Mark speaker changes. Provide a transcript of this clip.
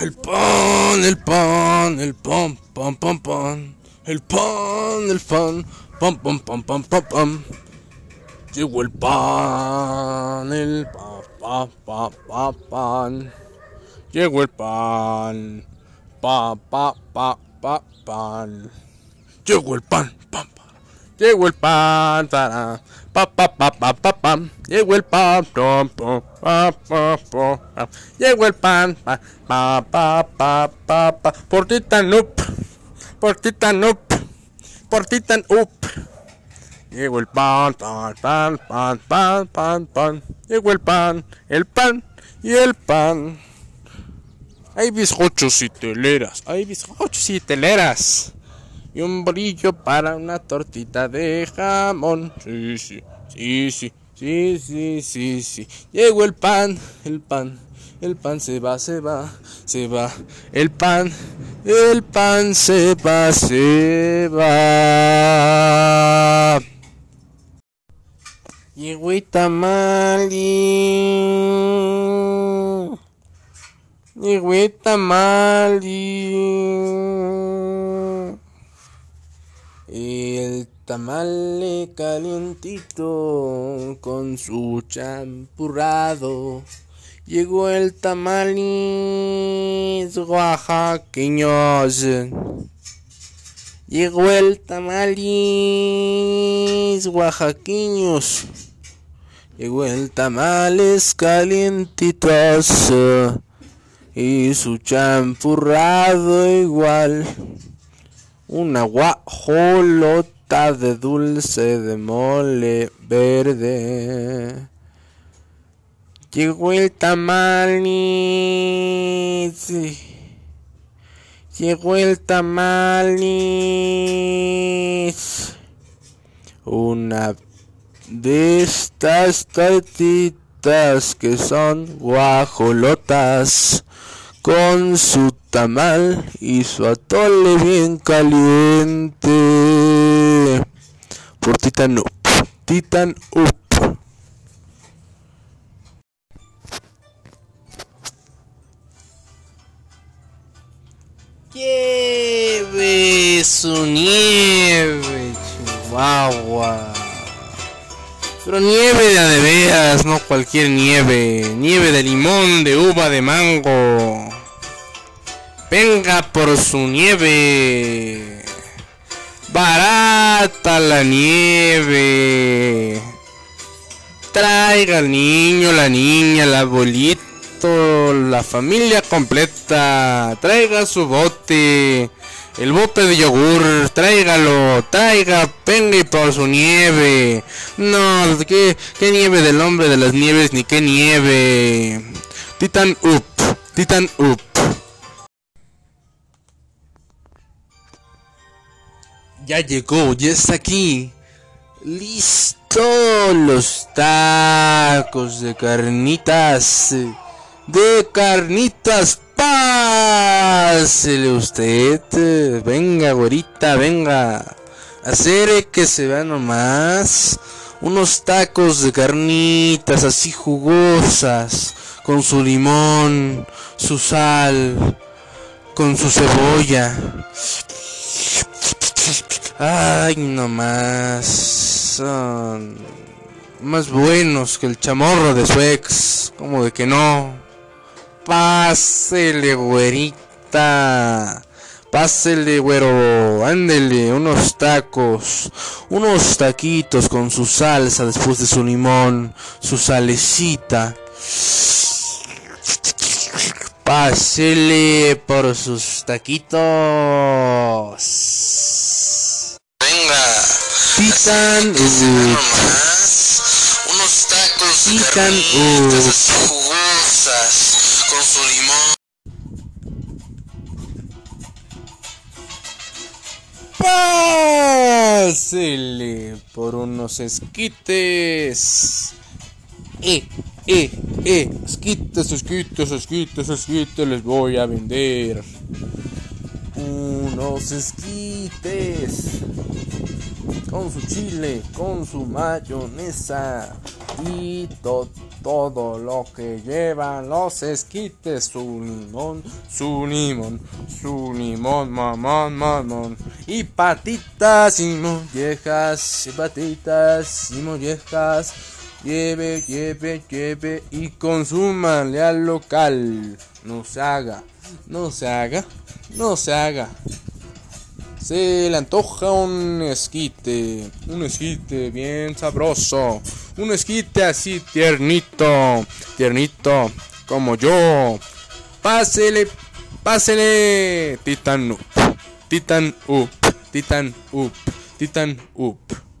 Speaker 1: El pan, el pan, el pan, pan, pan, pan. El pan, el pan, pan, pan, pan, pan, pan, pan. Llegó el pan, el pa, pa, pa, pa, pan. Llegó el pan, pa, pa, pa, pa, pan. Llegó el pan, pan, pan. Llegó el pan, para, pa, pa, pa, pa, pa, pam. Llegó el pan, pam, pa, pa, pa. Llegó el pan, pa, pa, pa, pa, pa, pa. Por ti tan up, por ti tan up, por ti tan up. Llegó el pan, pan, pan, pan, pan, pan, pan. Llegó el pan, el pan y el pan. Hay bizcochos y teleras, hay bizcochos y teleras. Y un brillo para una tortita de jamón. Sí, sí, sí, sí, sí, sí, sí, sí. Llegó el pan, el pan, el pan se va, se va, se va. El pan, el pan se va, se va. Llegó el tamali. Llegó el tamali. El tamal calientito con su champurrado. Llegó el tamalis oaxaqueños. Llegó el tamalis oaxaqueños. Llegó el tamales calientitos y su champurrado igual. Una guajolota de dulce de mole verde. Llegó el tamalis. Llegó el tamalis. Una de estas tortitas que son guajolotas con su tamal y su atole bien caliente. Por Titan Up, Titan Up. Lleve su nieve, Chihuahua. Pero nieve de de no cualquier nieve. Nieve de limón, de uva, de mango. Venga por su nieve. Barata la nieve. Traiga al niño, la niña, el abuelito, la familia completa. Traiga su bote. El bote de yogur, tráigalo, traiga, venga y por su nieve. No, ¿qué, qué nieve del hombre de las nieves, ni qué nieve. Titan Up, Titan Up. Ya llegó, ya está aquí. Listo los tacos de carnitas. De carnitas, pásele usted. Venga, güerita, venga. Hacer que se vea nomás. Unos tacos de carnitas así jugosas. Con su limón, su sal, con su cebolla. Ay, no más. Son más buenos que el chamorro de su ex. Como de que no. Pásele, güerita. Pásele, güero. Ándele, unos tacos. Unos taquitos con su salsa después de su limón. Su salecita. Pásele por sus taquitos. Venga. Titan Unos tacos Titan jugosas con su limón. Pásele por unos esquites. Eh, eh, eh, esquites, esquites, esquites, esquites, les voy a vender. Unos esquites. Con su chile, con su mayonesa. Y todo lo que llevan los esquites, su limón, su limón, su limón, mamón, mamón, y patitas y mollejas, y patitas y mollejas, lleve, lleve, lleve y consúmanle al local, no se haga, no se haga, no se haga. Se le antoja un esquite, un esquite bien sabroso, un esquite así tiernito, tiernito, como yo. Pásele, pásele, Titan Up, Titan Up, Titan Up, Titan Up.